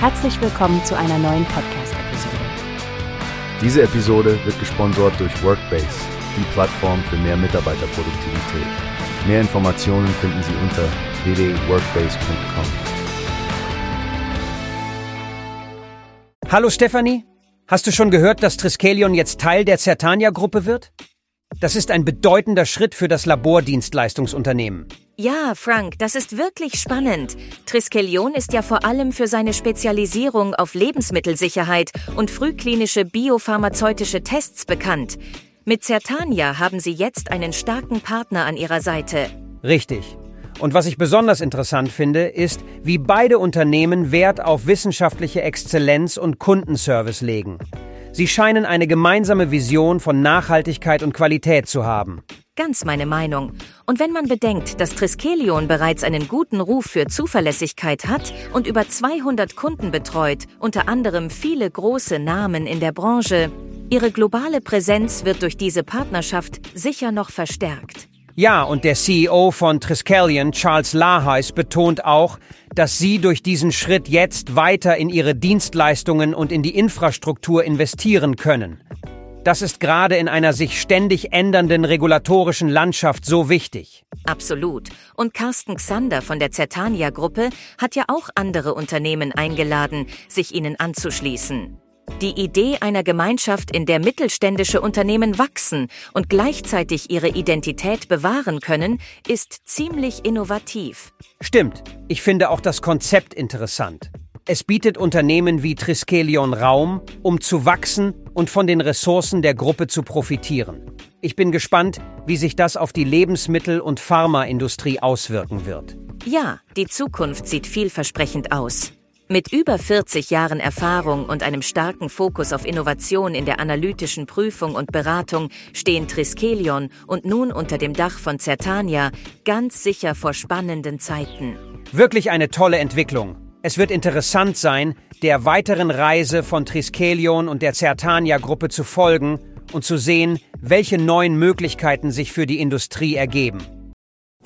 Herzlich willkommen zu einer neuen Podcast-Episode. Diese Episode wird gesponsert durch Workbase, die Plattform für mehr Mitarbeiterproduktivität. Mehr Informationen finden Sie unter www.workbase.com. Hallo Stefanie, hast du schon gehört, dass Triskelion jetzt Teil der Certania-Gruppe wird? Das ist ein bedeutender Schritt für das Labordienstleistungsunternehmen. Ja, Frank, das ist wirklich spannend. Triskelion ist ja vor allem für seine Spezialisierung auf Lebensmittelsicherheit und frühklinische biopharmazeutische Tests bekannt. Mit Certania haben sie jetzt einen starken Partner an ihrer Seite. Richtig. Und was ich besonders interessant finde, ist, wie beide Unternehmen Wert auf wissenschaftliche Exzellenz und Kundenservice legen. Sie scheinen eine gemeinsame Vision von Nachhaltigkeit und Qualität zu haben. Ganz meine Meinung. Und wenn man bedenkt, dass Triskelion bereits einen guten Ruf für Zuverlässigkeit hat und über 200 Kunden betreut, unter anderem viele große Namen in der Branche, ihre globale Präsenz wird durch diese Partnerschaft sicher noch verstärkt. Ja, und der CEO von Triskelion, Charles Laheis, betont auch, dass sie durch diesen Schritt jetzt weiter in ihre Dienstleistungen und in die Infrastruktur investieren können. Das ist gerade in einer sich ständig ändernden regulatorischen Landschaft so wichtig. Absolut. Und Carsten Xander von der Zertania-Gruppe hat ja auch andere Unternehmen eingeladen, sich ihnen anzuschließen. Die Idee einer Gemeinschaft, in der mittelständische Unternehmen wachsen und gleichzeitig ihre Identität bewahren können, ist ziemlich innovativ. Stimmt. Ich finde auch das Konzept interessant. Es bietet Unternehmen wie Triskelion Raum, um zu wachsen und von den Ressourcen der Gruppe zu profitieren. Ich bin gespannt, wie sich das auf die Lebensmittel- und Pharmaindustrie auswirken wird. Ja, die Zukunft sieht vielversprechend aus. Mit über 40 Jahren Erfahrung und einem starken Fokus auf Innovation in der analytischen Prüfung und Beratung stehen Triskelion und nun unter dem Dach von Certania ganz sicher vor spannenden Zeiten. Wirklich eine tolle Entwicklung. Es wird interessant sein, der weiteren Reise von Triskelion und der Certania-Gruppe zu folgen und zu sehen, welche neuen Möglichkeiten sich für die Industrie ergeben.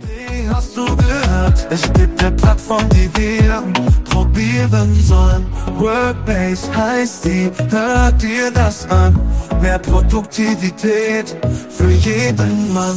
Wie hast du gehört? Es gibt eine Plattform, die wir probieren sollen. Workbase heißt die, hört dir das an. Mehr Produktivität für jeden Mann.